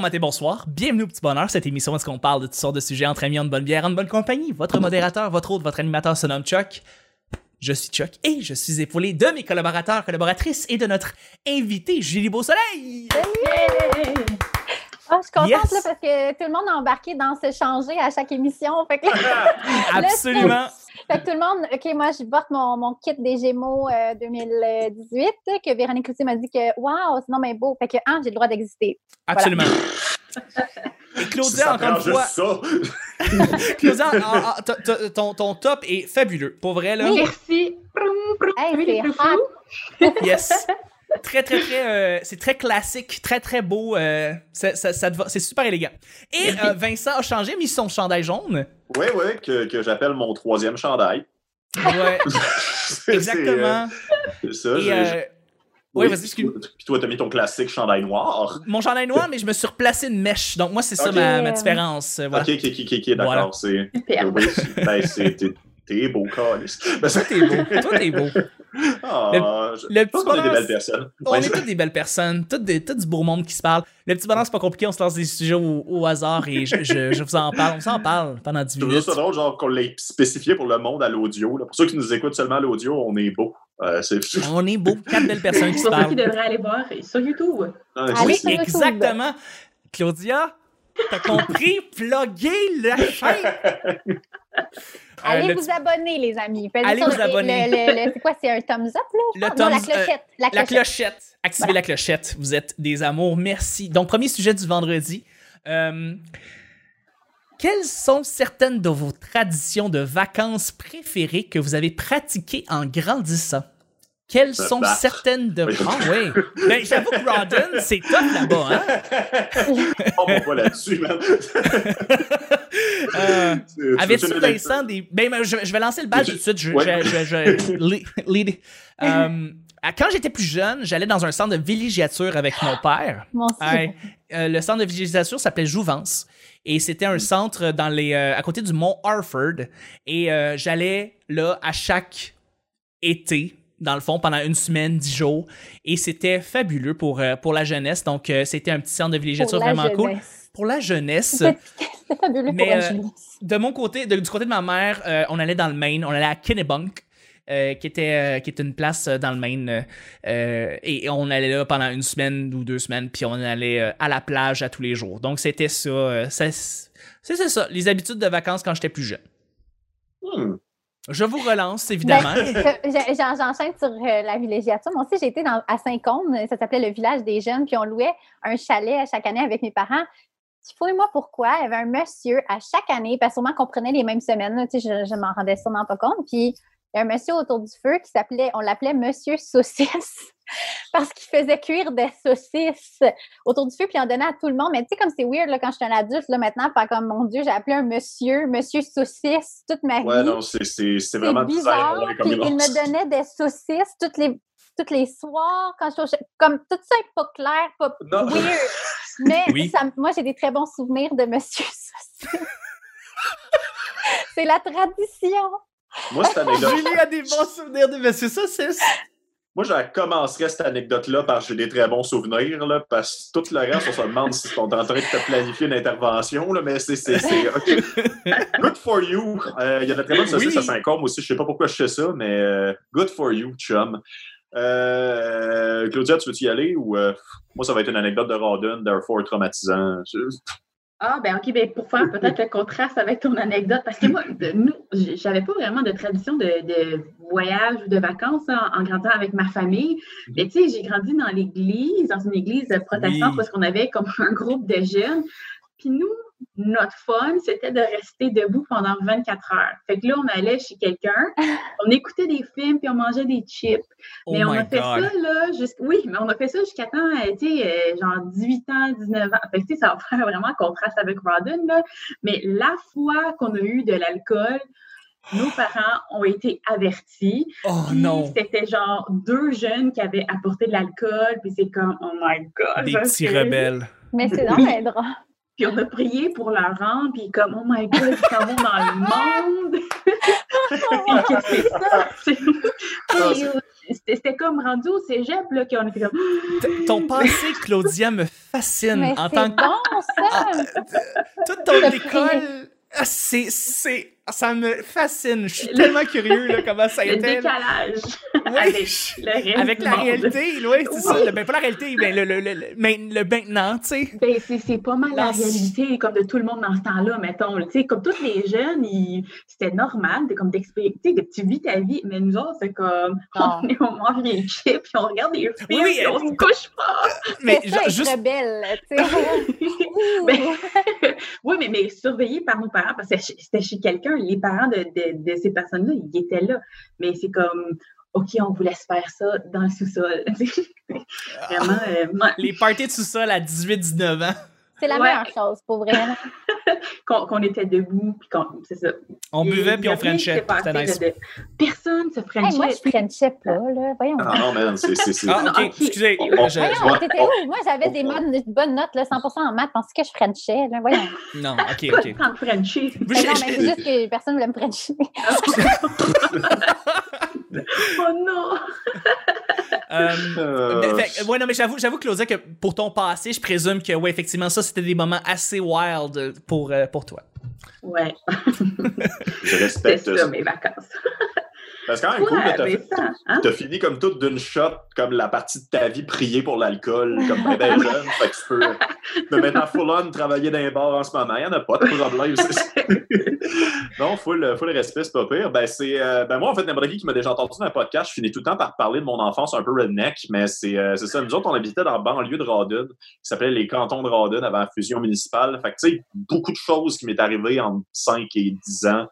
matin, bonsoir. Bienvenue au Petit Bonheur, cette émission où est-ce qu'on parle de toutes sortes de sujets entre amis, en bonne bière, en bonne compagnie. Votre modérateur, votre hôte, votre animateur se nomme Chuck. Je suis Chuck et je suis épaulé de mes collaborateurs, collaboratrices et de notre invité, Julie Beausoleil. Ah, je suis contente Yes. là, parce que tout le monde a embarqué dans se changer à chaque émission. Fait que, Absolument. Fait que tout le monde, OK, moi, je porte mon, mon kit des Gémeaux euh, 2018 que Véronique Cloutier m'a dit que, waouh, c'est non, mais beau. Fait que, ah, j'ai le droit d'exister. Absolument. Et Claudia, ça encore une fois, juste ça. Claudia, en- t- t- ton, ton top est fabuleux. Pour vrai, là. Merci. Proum, proum. Hey. Yes. Très, très, très. euh, c'est très classique, très, très beau. euh, ça, ça- ça te va- c'est super élégant. Et euh, Vincent a changé, mis son chandail jaune. Oui, oui, que, que j'appelle mon troisième chandail. Ouais, exactement. C'est ça. Et, euh, oui, vas-y, puis excuse. toi- Puis toi, t'as mis ton classique chandail noir. Mon chandail noir, mais je me suis replacé une mèche. Donc, moi, c'est ça ma, ma différence. euh, Voilà. Ok, ok, ok, ok, ok, d'accord. Voilà. C'est. Oui, c'est- ben, t'es- beau, Carlis. Ben, Toi, c'est- t'es beau. Toi, t'es beau. Je Le je pense petit qu'on est des belles personnes. On Ouais, est c'est- toutes des belles personnes, toutes des, tout du beau monde qui se parle. Le petit bonheur, c'est pas compliqué, on se lance des sujets au, au hasard et je, je- je vous en parle. On s'en parle pendant 10 Je trouve minutes. ça drôle, genre, qu'on l'ait spécifié pour le monde à l'audio. Pour ceux qui nous écoutent seulement à l'audio, on est beau. Euh, c'est. On est beau, quatre belles personnes qui se Pour ceux parlent. qui devraient aller voir sur YouTube. Ah, Allez c'est- sur YouTube. Exactement. Claudia, t'as compris? Plugger la chaîne. Euh, Allez le vous abonner, les amis. Faites Allez vous abonner. c'est quoi? C'est un thumbs up, là? Le? Non, la clochette. la clochette. Activez la clochette. Vous êtes des amours. Merci. Donc, premier sujet du vendredi. Euh, quelles sont certaines de vos traditions de vacances préférées que vous avez pratiquées en grandissant? Quelles sont battre. certaines de... Oui. Ah oui! Ben, j'avoue que Rawdon, c'est top là-bas, hein? On va pas là-dessus, man. Euh, Tu- tu Avais-tu, Vincent, des... Ben, ben, je, je vais lancer le bal tout de suite. Je, Ouais. je- je- je- lead- lead. Quand j'étais plus jeune, j'allais dans un centre de villégiature avec mon père. Mon. Euh, le centre de villégiature s'appelait Jouvence. Et c'était un centre dans les, euh, à côté du mont Harford. Et euh, j'allais là à chaque été, dans le fond, pendant une semaine, dix jours. Et c'était fabuleux pour, euh, pour la jeunesse. Donc, euh, c'était un petit centre de villégiature Pour la vraiment cool. jeunesse. Pour la jeunesse, c'est fabuleux Mais, pour la euh, jeunesse. de mon côté, de- du côté de ma mère, euh, on allait dans le Maine, on allait à Kennebunk, euh, qui était euh, qui était une place euh, dans le Maine, et on allait là pendant une semaine ou deux semaines, puis on allait euh, à la plage à tous les jours. Donc c'était ça, euh, c'est ça, les habitudes de vacances quand j'étais plus jeune. Hmm. Je vous relance évidemment. Ben, je- j'en- J'enchaîne sur euh, la villégiature. Moi aussi, j'ai été dans- à Saint-Côme, ça s'appelait le village des jeunes, puis on louait un chalet à chaque année avec mes parents. Puis Fouille-moi pourquoi, il y avait un monsieur à chaque année, parce sûrement qu'on prenait les mêmes semaines, je, je m'en rendais sûrement pas compte. Puis il y a un monsieur autour du feu qui s'appelait, on l'appelait Monsieur Saucisse, parce qu'il faisait cuire des saucisses autour du feu, puis il en donnait à tout le monde. Mais tu sais, comme c'est weird là, quand je suis un adulte, là, maintenant, pas comme mon Dieu, j'ai appelé un monsieur, Monsieur Saucisse, toute ma Ouais, vie. non, c'est c'est- c'est C'est vraiment bizarre. bizarre. Puis il me donnait des saucisses toutes les, toutes les soirs quand je Comme tout ça n'est pas clair, pas Non. weird. Mais Oui. ça me- moi, j'ai des très bons souvenirs de Monsieur Saucisse. C'est la tradition. Moi, cette anecdote, Julie a des bons souvenirs de Monsieur Saucisse. moi, je commencerais cette anecdote-là que j'ai des très bons souvenirs, là, parce que tout le reste, on se demande si on est en train de te planifier une intervention, là, mais c'est. c'est- c'est- ok. Good for you. Euh, Il y a de très bonne saucisse Oui. à Saint-Côme aussi. Je sais pas pourquoi je fais ça, mais euh, good for you, chum. Euh, Claudia, tu veux-tu y aller ou euh, moi, ça va être une anecdote de Rawdon, fort traumatisant. Je- Ah, ben OK, ben pour faire peut-être le contraste avec ton anecdote, parce que moi, de- nous, j'avais pas vraiment de tradition de, de voyage ou de vacances hein, en grandissant avec ma famille. Mais tu sais, j'ai grandi dans l'église, dans une église protestante, Oui. parce qu'on avait comme un groupe de jeunes. Puis nous, notre fun, c'était de rester debout pendant 24 heures. Fait que là, on allait chez quelqu'un, on écoutait des films, puis on mangeait des chips. Oh Mais on a fait god. ça, là, jusqu'- oui, mais on a fait ça jusqu'à temps, euh, tu sais, euh, genre 18 ans, 19 ans. Fait que, tu sais, ça va faire vraiment contraste avec Rodden, là. Mais la fois qu'on a eu de l'alcool, nos parents ont été avertis. Oh Puis non. C'était genre deux jeunes qui avaient apporté de l'alcool, puis c'est comme, oh my God. Des petits rebelles. Mais c'est dans les draps. Puis on a prié pour leur rang, puis comme, oh my God, ils s'en vont dans le monde. Et que c'est ça? c'est- Ah, Puis, c'était comme rendu au cégep, là, qu'on était comme. Ton passé, Claudia, me fascine Mais en c'est tant que bon, ça! toute ton Le école. ah, C'est, c'est, ça me fascine. Je suis tellement curieux là, comment ça a Le été. décalage avec le Avec la monde. réalité, oui, c'est Oui. ça. Le- Ben, pas la réalité, ben, le, le, le, le, mais le maintenant, tu sais. Ben, c'est, pas mal la réalité comme de tout le monde dans ce temps-là, mettons. Tu sais, comme tous les jeunes, ils- c'était normal de, comme d'expérimenter, que tu vis ta vie, mais nous autres, c'est comme Non. on, est- on mange des chips, puis on regarde des films, Oui, puis on se couche pas. Mais genre, juste. rebelle, tu sais. Ben, oui, mais, mais surveillé par nos parents, parce que c'était chez quelqu'un, les parents de, de, de ces personnes-là, ils étaient là. Mais c'est comme, OK, on vous laisse faire ça dans le sous-sol. Vraiment, euh, moi, Les parties de sous-sol à 18-19 ans. C'est la Ouais. meilleure chose, pour vrai. Qu'on qu'on était debout, puis qu'on, c'est ça. On buvait puis on frenchait. nice. de- Personne se Hey, frenchait. moi, je frenchais pas, là. Voyons. Ah non, man, c'est. Ah, ok, excusez. On- je- on- je- Voyons, Ouais. t'étais où? Moi, j'avais des bonnes, bonnes notes, là, 100% en maths. Pensais que je frenchais, là. Voyons. Non, ok, Pas ok. de Frenchie. Non, mais c'est juste que personne ne voulait me frencher. Oh non! Euh, Euh, fait ouais, non, mais j'avoue, j'avoue, Claudia, que pour ton passé, je présume que, ouais, effectivement, ça, c'était des moments assez wild pour, euh, pour toi. Ouais, Je respecte ça, ça. mes vacances. C'est quand même cool t'as mais fait- hein? T'as fini comme toute d'une shot, comme la partie de ta vie prier pour l'alcool, comme ben, ben jeune. Fait que tu peux te mettre en full-on, travailler dans les bars en ce moment. Il n'y en a pas de problème. non, full, full respect, c'est pas pire. Ben, c'est, euh, ben moi, en fait, n'importe qui qui m'a déjà entendu dans un podcast, je finis tout le temps par parler de mon enfance un peu redneck, mais c'est, euh, c'est ça. Nous autres, on habitait dans la banlieue de Rawdon, qui s'appelait les cantons de Rawdon avant la fusion municipale. Fait que, tu sais, beaucoup de choses qui m'est arrivé en 5 et 10 ans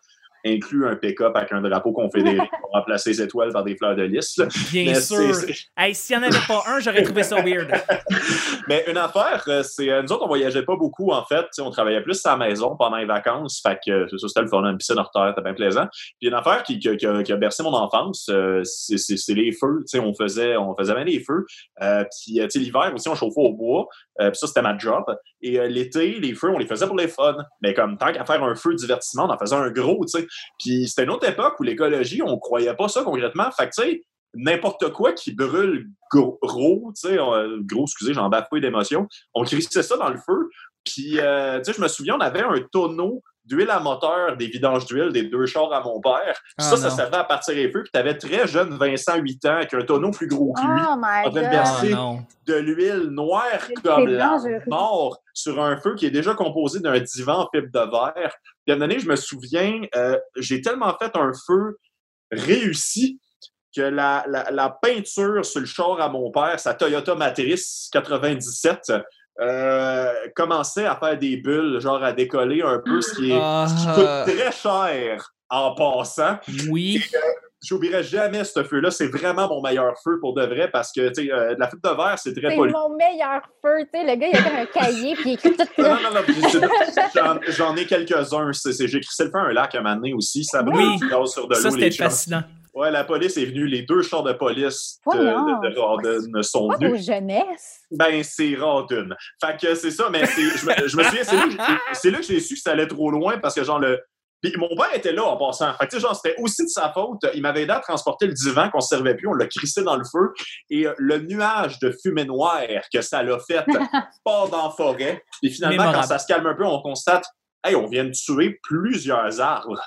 inclut un pick-up avec un drapeau confédéré pour remplacer les étoiles par des fleurs de lys. Bien Mais sûr. Hey, s'il n'y en avait pas un, j'aurais trouvé ça weird. Mais une affaire, euh, c'est euh, nous autres, on voyageait pas beaucoup, en fait. On travaillait plus à la maison pendant les vacances. Fait que c'est ça, c'était le fun, une piscine hors terre, c'était bien plaisant. Puis une affaire qui, qui, qui a, qui a bercé mon enfance, euh, c'est les feux. On faisait, on faisait bien les feux. Euh, puis, l'hiver aussi, on chauffait au bois. Euh, puis ça, c'était ma job. Et euh, l'été, les feux, on les faisait pour les fun. Mais comme tant qu'à faire un feu de divertissement, on en faisait un gros, tu sais. Puis c'était une autre époque où l'écologie, on croyait pas ça concrètement. Fait que, tu sais, n'importe quoi qui brûle gros, tu sais, euh, gros, excusez, j'en bafouille d'émotion, on crissait ça dans le feu. Puis, euh, tu sais, je me souviens, on avait un tonneau d'huile à moteur, des vidanges d'huile, des deux chars à mon père. Ah, ça, ça servait à partir les feux. Puis, tu avais très jeune Vincent, 8 ans, avec un tonneau plus gros que lui, Oh en train de verser Ah, de l'huile noire comme la dangereux. mort sur un feu qui est déjà composé d'un divan en fibre de verre. Puis à un moment donné, je me souviens, euh, j'ai tellement fait un feu réussi que la, la, la peinture sur le char à mon père, sa Toyota Matrice 97, euh, commençait à faire des bulles, genre à décoller un peu, ce qui, est, ce qui Ah, coûte très cher en passant. oui. J'oublierai jamais ce feu-là. C'est vraiment mon meilleur feu pour de vrai parce que euh, de la fibre de verre, c'est très C'est poli. mon meilleur feu, tu sais. Le gars, il a comme un cahier, puis il écrit tout ça. non, non, non, puis c'est- j'en- J'en ai quelques-uns. C'est- c'est- J'ai crissé le feu à un lac à un moment donné aussi. Ça brûle Oui. du gaz sur de Ça, l'eau. c'était les chars. Ouais, la police est venue. Les deux chars de police de, de, de Rawdon sont Pas venus. vos jeunesse. Ben, c'est Rawdon. Fait que c'est ça, mais c'est- je me, je me souviens, c'est là, que j'ai- c'est là que j'ai su que ça allait trop loin parce que, genre, le. Puis mon père était là en passant. Fait que, tu sais, genre, c'était aussi de sa faute. Il m'avait aidé à transporter le divan qu'on ne servait plus. On l'a crissé dans le feu. Et euh, le nuage de fumée noire que ça l'a fait part dans la forêt. Et finalement, Mémorable. quand ça se calme un peu, on constate, hey, on vient de tuer plusieurs arbres.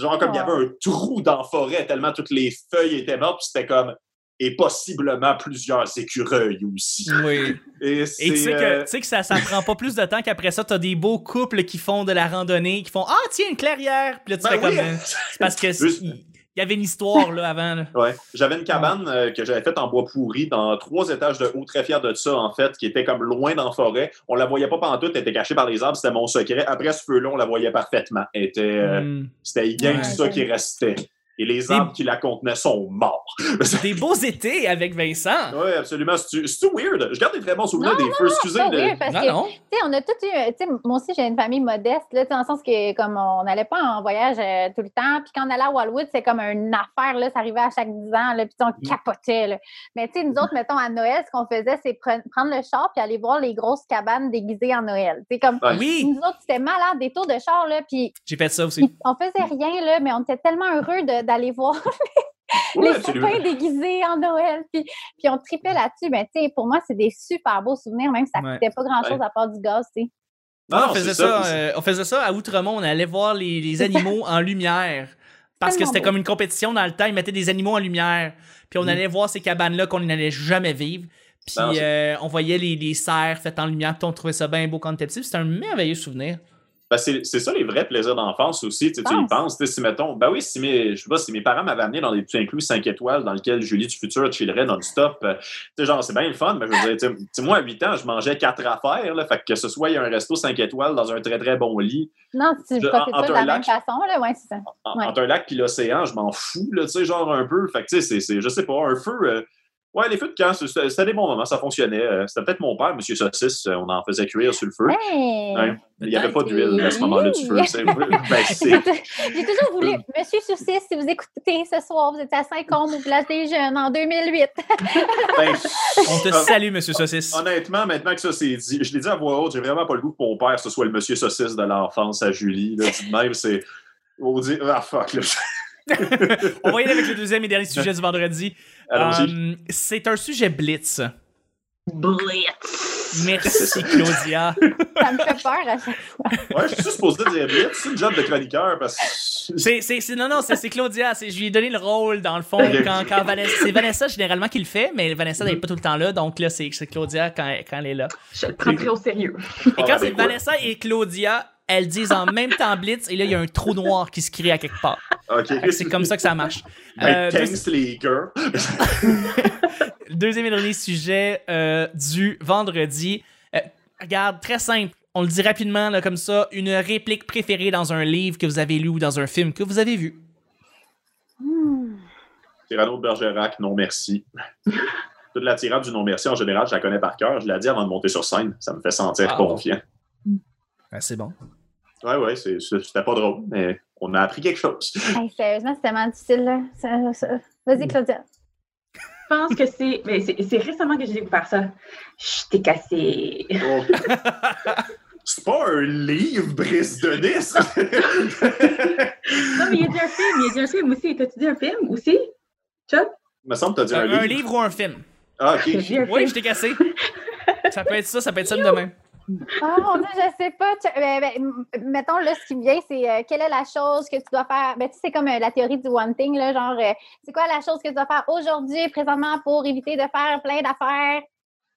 Genre, comme il y avait un trou dans la forêt tellement toutes les feuilles étaient mortes. Puis c'était comme, et possiblement plusieurs écureuils aussi. Oui. Et, Et tu sais que, euh, tu sais que ça, ça prend pas plus de temps qu'après ça, t'as des beaux couples qui font de la randonnée, qui font Ah, tiens, une clairière! Puis là, tu ben fais comme. oui. euh, C'est parce que il y avait une histoire là avant. là. Ouais. J'avais une cabane euh, que j'avais faite en bois pourri dans trois étages de haut, très fier de ça, en fait, qui était comme loin dans la forêt. On la voyait pas pendant tout, elle était cachée par les arbres, c'était mon secret. Après ce feu-là, on la voyait parfaitement. Elle était, euh, Hmm. C'était Ouais. que ça qui restait. Et les arbres qui la contenaient sont morts. Des beaux étés avec Vincent. Oui, absolument. C'est-tu c'est-tu weird? Je garde des très bons souvenirs Non, des feux. Excusez. Le- weird, parce Non, que, non. tu sais, on a tout eu, tu sais, moi aussi, j'ai une famille modeste, là, dans le sens que, comme on n'allait pas en voyage euh, tout le temps, puis quand on allait à Wildwood, c'est comme une affaire, là, ça arrivait à chaque 10 ans, là, puis on Mm. capotait, là. Mais, tu sais, nous autres, mettons, à Noël, ce qu'on faisait, c'est pre- prendre le char, puis aller voir les grosses cabanes déguisées en Noël. Tu sais, comme, Ouais. Oui, nous autres, c'était malade, des tours de char, là, puis j'ai fait ça aussi. on faisait rien, là, mais on était tellement heureux de- d'aller voir les sapins déguisés en Noël, puis, puis on tripait là-dessus. Ben, tu sais, pour moi, c'est des super beaux souvenirs, même si ça Ouais. coûtait pas grand-chose à part du gaz, tu sais. Non, on, faisait ça, ça, euh, on faisait ça à Outremont, on allait voir les, les animaux en lumière. Parce que c'était comme une compétition dans le temps, ils mettaient des animaux en lumière. Puis on Mm. allait voir ces cabanes-là qu'on n'allait jamais vivre. Puis Non, euh, on voyait les, les serres faites en lumière, puis on trouvait ça bien beau quand on était petit. C'était un merveilleux souvenir. Ben, c'est ça les vrais plaisirs d'enfance aussi. Tu, tu y Pense. penses, si mettons, ben oui, si mes, je sais pas, si mes parents m'avaient amené dans des petits inclus 5 étoiles dans lesquels Julie du futur chillerait non-stop, euh, tu sais, genre, c'est bien le fun, mais je veux dire, moi, à 8 ans, je mangeais 4 affaires, là, fait que, ce soit il y a un resto 5 étoiles dans un très très bon lit, Non, tu Je- en- pas de la même façon, là, ouais, c'est ça. en- Ouais. entre un lac puis l'océan, je m'en fous, là, tu sais, genre un peu. Fait que, tu sais, c'est- c'est, je sais pas, un feu. euh, ouais, les feux de camp, c'était des bons moments, ça fonctionnait. Euh, C'était peut-être mon père, Monsieur Saucisse, euh, on en faisait cuire sur le feu. Hey! Ouais. Il n'y avait pas d'huile à ce moment-là du feu. Ben, J'ai toujours voulu, Monsieur Saucisse, si vous écoutez ce soir, vous êtes à Saint-Côme au village des jeunes en 2008. ben, On te salue, monsieur Saucisse. Honnêtement, maintenant que ça c'est dit, je l'ai dit à voix haute, j'ai vraiment pas le goût que mon père ce soit le monsieur saucisse de l'enfance à Julie. Là, dit même, c'est. On dit, ah fuck, là. On va y aller avec le deuxième et dernier sujet du vendredi. Allons-y. Euh, c'est un sujet blitz. Blitz. Merci, Claudia. Ça me fait peur à chaque fois. Ouais, je suis supposé dire blitz, c'est une job de chroniqueur parce que. C'est, c'est, c'est- non, non, c'est, c'est Claudia. C'est, je lui ai donné le rôle, dans le fond, quand, quand Vanessa. C'est Vanessa généralement qui le fait, mais Vanessa n'est pas tout le temps là, donc là, c'est, c'est Claudia quand, quand elle est là. Je le prends très au sérieux. Et Ah, quand c'est avec quoi? Vanessa et Claudia, elles disent en même temps Blitz, et là, il y a un trou noir qui se crée à quelque part. Ok. Fait que C'est comme ça que ça marche. Ben, Euh, thanks, les gars. Deuxième et dernier sujet euh, du vendredi. Euh, regarde, très simple. On le dit rapidement, là, comme ça. Une réplique préférée dans un livre que vous avez lu ou dans un film que vous avez vu. Hmm. Cyrano de Bergerac, non merci. Toute la tirade du non merci, en général, je la connais par cœur. Je l'ai dit avant de monter sur scène. Ça me fait sentir Ah. confiant. Ah, c'est bon. Ouais, ouais, c'est- c'est- c'était pas drôle, mais on a appris quelque chose. Hey, sérieusement, c'est tellement difficile, là. Ça- ça- Vas-y, Claudia. Je pense que c'est. Mais c'est c'est récemment que j'ai découvert ça. Je t'ai cassé. Oh. C'est pas un livre, Brice Denis! Non, mais il y a dit un film. Il y a dit un film aussi. T'as-tu dit un film aussi? Chuck? Il me semble que t'as dit un, un livre. livre ou un film? Ah, ok. Oui, je t'ai cassé. ça peut être ça, ça peut être ça demain. Oh mon Dieu, je sais pas. Tu- ben, ben, mettons, là, ce qui me vient, c'est euh, quelle est la chose que tu dois faire? Ben, tu sais, c'est comme euh, la théorie du one thing, là, genre, euh, c'est quoi la chose que tu dois faire aujourd'hui, présentement, pour éviter de faire plein d'affaires?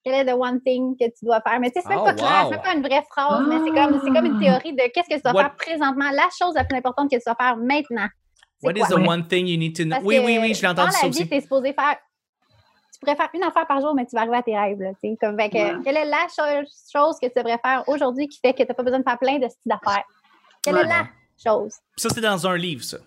Quel est le one thing que tu dois faire? Mais tu sais, c'est même Oh, pas clair, wow. c'est même pas une vraie phrase, mais c'est comme, c'est comme une théorie de qu'est-ce que tu dois What- faire présentement, la chose la plus importante que tu dois faire maintenant. C'est What is quoi? the one thing you need to know? Parce Oui, oui, oui, je l'ai entendu Dans ça la vie, aussi. es supposé faire. Tu pourrais faire une affaire par jour, mais tu vas arriver à tes rêves. Là, tu sais. comme, fait que, Ouais. Quelle est la cho- chose que tu devrais faire aujourd'hui qui fait que tu n'as pas besoin de faire plein de styles d'affaires? Quelle est la chose? Ça, c'est dans un livre, ça.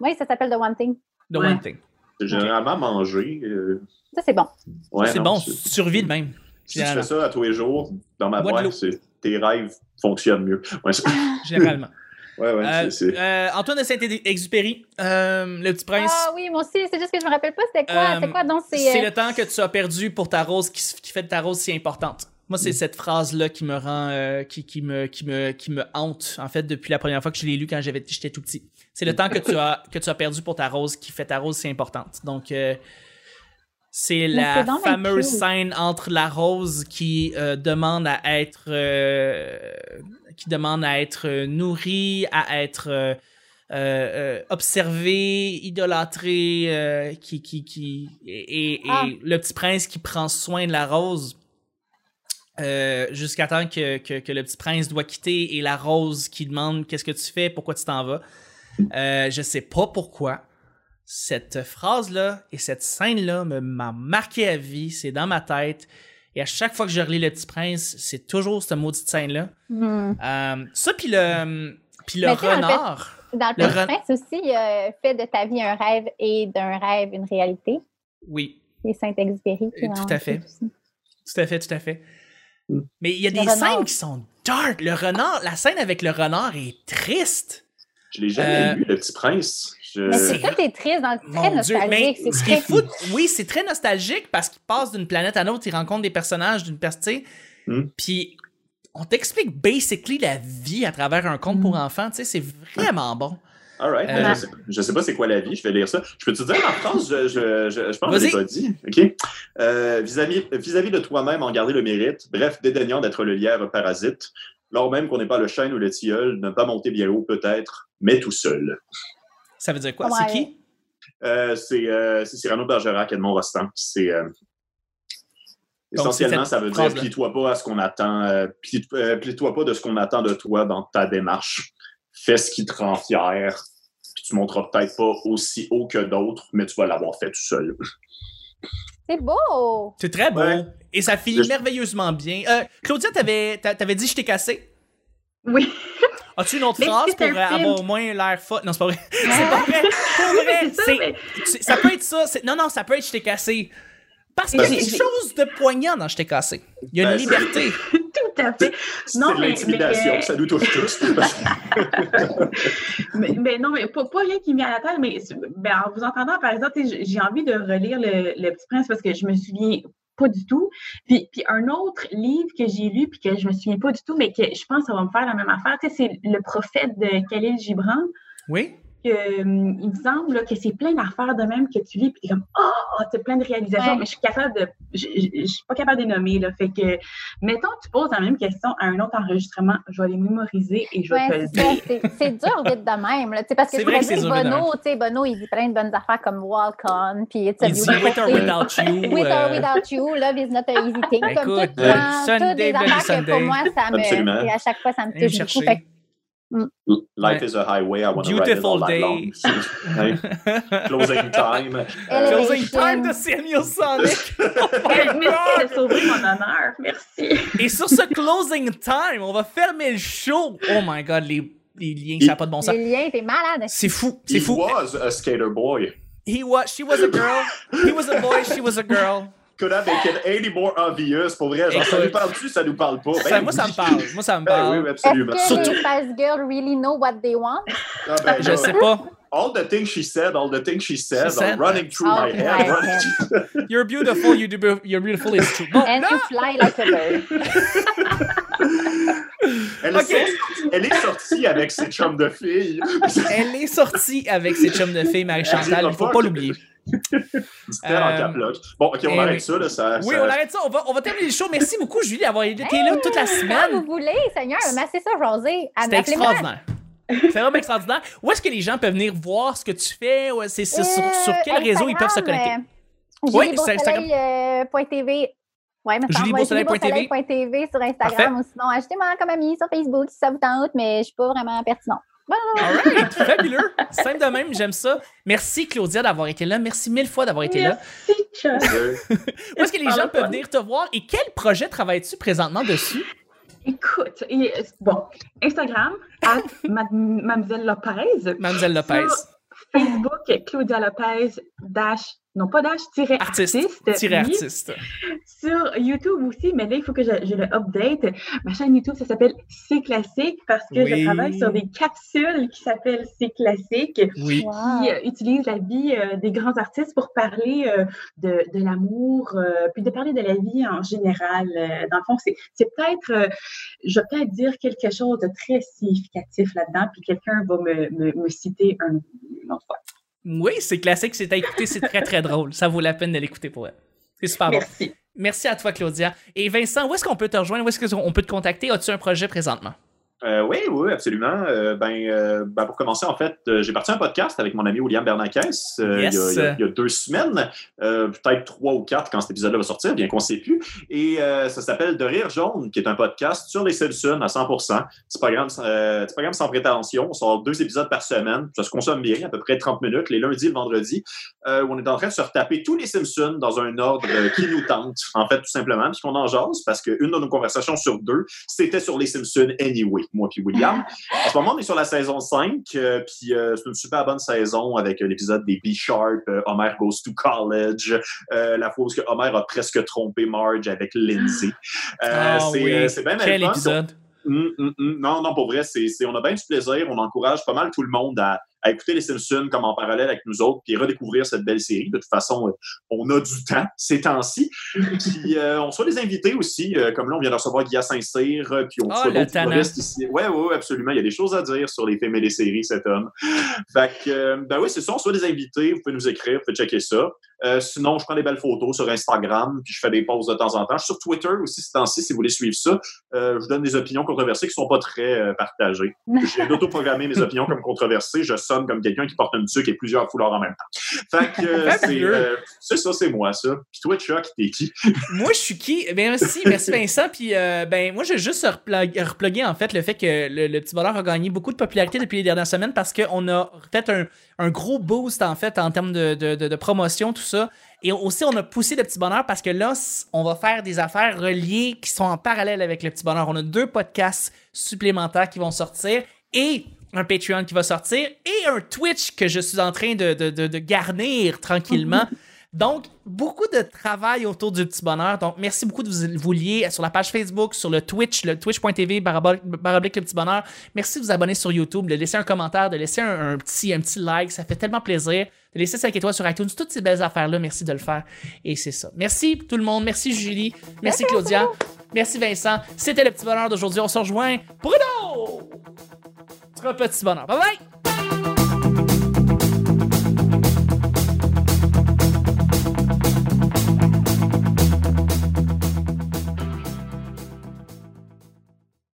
Oui, ça s'appelle The One Thing. The Ouais. one thing. C'est généralement manger. euh, Ça, c'est bon. ouais, c'est bon, tu survis de même. Si tu fais ça à tous les jours, dans ma boîte, c'est- tes rêves fonctionnent mieux. Généralement. Ouais, ouais, Euh, c'est- euh, Antoine de Saint-Exupéry, euh, Le Petit Prince. Ah oui, moi aussi, c'est juste que je me rappelle pas c'était quoi. Euh, c'est quoi donc? C'est, C'est euh, le temps que tu as perdu pour ta rose qui, fait de ta rose si importante. Moi, Mm. c'est cette phrase-là qui me rend, euh, qui, qui, me, qui, me, qui me hante, en fait, depuis la première fois que je l'ai lu quand j'avais, j'étais tout petit. C'est le temps que tu, as, que tu as perdu pour ta rose qui fait ta rose si importante. Donc, euh, c'est la fameuse scène entre la rose qui euh, demande à être euh, qui demande à être euh, nourrie, à être euh, euh, euh, observée, idolâtrée, euh, qui, qui, qui, et, et- et Ah. le petit prince qui prend soin de la rose jusqu'à temps que, que, que le petit prince doit quitter et la rose qui demande qu'est-ce que tu fais, pourquoi tu t'en vas? Je sais pas pourquoi. Cette phrase-là et cette scène-là me- m'a marqué à vie, c'est dans ma tête. Et à chaque fois que je relis Le Petit Prince, c'est toujours cette maudite scène-là. hmm. Euh, ça, puis le, puis le en fait, renard. Dans le Le Petit Prince aussi, il a fait de ta vie un rêve et d'un rêve une réalité. Oui, Et Saint-Exupéry. qui Euh, tout à fait. fait aussi. tout à fait, tout à fait. Mm. Mais il y a Le des renard. scènes qui sont dark. Le renard, la scène avec le renard est triste. Je l'ai jamais euh, lu, Le Petit Prince. Je- Mais c'est- tout est triste, dans le très Mon Dieu, mais nostalgique. C'est ce qui est très fou, oui, c'est très nostalgique parce qu'il passe d'une planète à l'autre, il rencontre des personnages d'une personne, Mm. puis on t'explique basically la vie à travers un conte pour enfants, tu sais, c'est vraiment bon. All right. Euh, je, sais, je sais pas c'est quoi la vie, je vais lire ça. Je peux te dire ma phrase? Je, je, je, je pense que je l'ai pas dit. OK. Euh, vis-à-vis, vis-à-vis de toi-même, en garder le mérite. Bref, dédaignant d'être le lièvre parasite. Lors même qu'on n'est pas le chêne ou le tilleul, ne pas monter bien haut peut-être, mais tout seul. Ça veut dire quoi? Ouais. C'est qui? Euh, c'est euh, c'est Cyrano de Bergerac, Edmond Rostand. C'est. euh, Donc, essentiellement, c'est ça veut dire plie-toi pas à ce qu'on attend, euh, plie- euh, plie-toi pas de ce qu'on attend de toi dans ta démarche. Fais ce qui te rend fier. Puis tu monteras peut-être pas aussi haut que d'autres, mais tu vas l'avoir fait tout seul. C'est beau! C'est très beau. Ouais. Et ça finit merveilleusement bien. Euh, Claudia, t'avais, t'a- t'avais dit je t'ai cassé. Oui. As-tu une autre Mais phrase pour euh, avoir au moins l'air fun? Non, c'est pas vrai. C'est pas vrai. Pour vrai, C'est ça, mais- ça peut être ça. c'est- Non, non, ça peut être je t'ai cassé. Parce qu'il y a quelque chose de poignant dans je t'ai cassé. Il y a une Ben, liberté. Tout à fait. C'est Non, de mais- l'intimidation, mais- ça nous touche tous. mais, mais non, mais pas, pas rien qui m'est à la tête, mais ben, en vous entendant, par exemple, j'ai j'ai envie de relire le, le Petit Prince parce que je me souviens pas du tout. Puis, un autre livre que j'ai lu puis que je me souviens pas du tout, mais que je pense que ça va me faire la même affaire, c'est Le prophète de Khalil Gibran. Oui? Que, hum, il me semble là, que c'est plein d'affaires de même que tu lis, puis t'es comme Oh, t'as plein de réalisations, Ouais. mais je suis capable de. Je, je- je suis pas capable de les nommer. Là, fait que, mettons tu poses la même question à un autre enregistrement, je vais les mémoriser et je vais Ouais, te le dire. C'est- dur vite de même. Là, parce que C'est je vrai que c'est Bono, tu sais, Bono, il dit plein de bonnes affaires comme Walk On, puis It's a Il dit Beautiful with or without you. With or euh, without you, Love is not a easy thing. Écoute, comme tout, euh, dans- Sunday, toutes des affaires que pour moi, ça me. Absolument. et à chaque fois, ça me touche beaucoup. chercher. Fait que Life Ouais. is a highway, I want to ride it Beautiful all night day. long. Ouais. Closing time. Closing time de Samuel Sonic. Oh my Merci God! de mon honneur. Merci. Et sur ce closing time, on va fermer le show. Oh my god, les, les liens, ça n'a pas de bon sens. les liens, t'es malade. C'est fou, c'est He was a skater boy. He was, she was a girl. He was a boy, she was a girl. Could have make it any more obvious. Pour vrai, genre, ça nous parle-tu, ça nous parle pas? Ben Ça, moi, ça me parle. Moi, ça me Ben oui, parle. oui, Est-ce absolument. que Surtout- les Spice Girls really know what they want? Ah, ben, Je sais pas. All the things she said, all the things she said, She said are running through Oh, my head. head. You're beautiful, you do, you're beautiful, it's true. Bon, And you fly like a bird. Elle, est sortie, elle est sortie avec ses chums de filles. elle est sortie avec ses chums de filles, Marie-Chantal, il faut pas l'oublier. C'était en Euh, caplote. Bon, ok, on eh arrête oui. ça. Là, ça, Oui, ça- on arrête ça. On va, on va terminer le show. Merci beaucoup, Julie, d'avoir été là toute la Quand vous semaine. voulez, Seigneur, mais c'est ça, José. C'était extraordinaire. C'est vraiment extraordinaire. Où est-ce que les gens peuvent venir voir ce que tu fais? C'est sur, sur quel Euh, réseau ils peuvent se Instagram, connecter? euh, Oui, c'est Instagram. Beausoleil, euh, point TV. Ouais, mais Julie Beausoleil point TV. point TV sur Instagram ou sinon ajoutez-moi comme ami sur Facebook si ça vous tente, mais je suis pas vraiment pertinente. All right, fabuleux. Simple de même, j'aime ça. Merci, Claudia, d'avoir été là. Merci mille fois d'avoir été là. Merci, Chuck. Euh, Où est-ce que les gens peuvent venir te voir et quel projet travailles-tu présentement dessus? Écoute, et, euh, bon, Instagram, at Mademoiselle Lopez. Mademoiselle Lopez. Sur Facebook, Claudia Lopez, dash, non pas dash, tiret Artiste. artiste. Tiré artiste. Sur YouTube aussi, mais là, il faut que je, je le update. Ma chaîne YouTube, ça s'appelle C'est Classique parce que Oui. je travaille sur des capsules qui s'appellent C'est Classique Oui. Qui euh, utilisent la vie euh, des grands artistes pour parler euh, de, de l'amour, puis de parler de la vie en général. Dans le fond, c'est c'est peut-être, je vais peut-être dire quelque chose de très significatif là-dedans, puis quelqu'un va me, me, me citer un, Oui, c'est classique, c'est à écouter, c'est très très drôle. Ça vaut la peine de l'écouter pour elle. C'est super bon. Merci. Merci à toi, Claudia. Et Vincent, où est-ce qu'on peut te rejoindre? Où est-ce qu'on peut te contacter? As-tu un projet présentement? Euh, oui, oui, absolument. Euh, ben, euh, ben, pour commencer, en fait, euh, j'ai parti un podcast avec mon ami William Bernanquez euh, Yes. il, y a, il y a- deux semaines, euh, peut-être trois ou quatre quand cet épisode-là va sortir, bien qu'on ne sait plus. Et euh, ça s'appelle De Rire Jaune, qui est un podcast sur les Simpsons à 100 Petit programme, euh, petit programme sans prétention. On sort deux épisodes par semaine. Ça se consomme bien, à peu près 30 minutes, les lundis et le vendredi, euh, où on est en train de se retaper tous les Simpsons dans un ordre qui nous tente, en fait, tout simplement, puis qu'on en jase, parce qu'une de nos conversations sur deux, c'était sur les Simpsons anyway, moi puis William. En ce moment, on est sur la saison 5, euh, puis euh, c'est une super bonne saison avec euh, l'épisode des B-Sharp, Homer Goes to College, la fois où que Homer a presque trompé Marge avec Lindsay. Ah c'est oui, bien quel épisode. Hum, hum, hum. Non, non, pour vrai, c'est- on a bien du plaisir. On encourage pas mal tout le monde à, à écouter les Simpsons comme en parallèle avec nous autres, puis redécouvrir cette belle série. De toute façon, euh, on a du temps ces temps-ci. puis euh, on soit des invités aussi, euh, comme là, on vient de recevoir Guy Saint-Cyr, puis on Oh, le d'autres humoristes ici. Ouais, ouais, absolument. Il y a des choses à dire sur les films et les séries, cet homme. Fait que, ben oui, c'est ça, on soit des invités, vous pouvez nous écrire, vous pouvez checker ça. Euh, sinon, je prends des belles photos sur Instagram, puis je fais des posts de temps en temps. Je suis sur Twitter aussi ces temps-ci, si vous voulez suivre ça. Euh, je donne des opinions controversées qui sont pas très euh, partagées. J'ai autoprogrammé mes opinions comme controversées. Je sonne comme quelqu'un qui porte une tuque et plusieurs foulards en même temps. Fait que euh, c'est ça, c'est moi, ça. Puis toi, Chuck, t'es qui? Moi, je suis qui? Ben, merci, merci Vincent. Puis, euh, ben, moi, je vais juste repluguer, en fait, le fait que le, le petit bonheur a gagné beaucoup de popularité depuis les dernières semaines parce qu'on a fait un, un gros boost, en fait, en termes de, promotion, tout ça. Et aussi, on a poussé le petit bonheur parce que là, on va faire des affaires reliées qui sont en parallèle avec le petit bonheur. On a deux podcasts supplémentaires qui vont sortir et un Patreon qui va sortir et un Twitch que je suis en train de, de garnir tranquillement. Donc, beaucoup de travail autour du petit bonheur. Donc, merci beaucoup de vous, vous lier sur la page Facebook, sur le Twitch, le twitch.tv baroblique le petit bonheur. Merci de vous abonner sur YouTube, de laisser un commentaire, de laisser un, un petit, un petit like. Ça fait tellement plaisir. De laisser 5 étoiles sur iTunes. Toutes ces belles affaires-là, merci de le faire. Et c'est ça. Merci tout le monde. Merci Julie. Merci Claudia. Merci Vincent. C'était le petit bonheur d'aujourd'hui. On se rejoint. Bruno! Sur un petit bonheur. Bye bye!